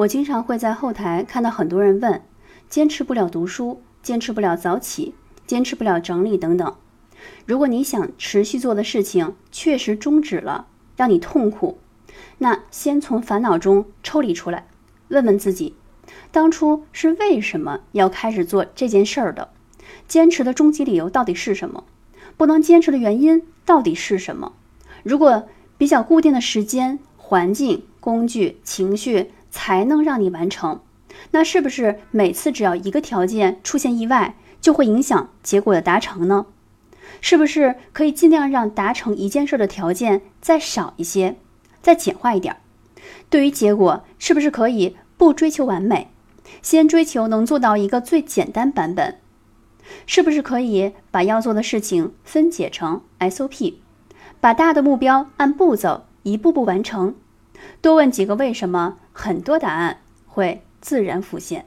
我经常会在后台看到很多人问：坚持不了读书，坚持不了早起，坚持不了整理等等。如果你想持续做的事情确实终止了，让你痛苦，那先从烦恼中抽离出来，问问自己，当初是为什么要开始做这件事儿的？坚持的终极理由到底是什么？不能坚持的原因到底是什么？如果比较固定的时间、环境、工具、情绪。才能让你完成，那是不是每次只要一个条件出现意外，就会影响结果的达成呢？是不是可以尽量让达成一件事的条件再少一些，再简化一点？对于结果，是不是可以不追求完美，先追求能做到一个最简单版本？是不是可以把要做的事情分解成 SOP，把大的目标按步骤一步步完成？多问几个为什么，很多答案会自然浮现。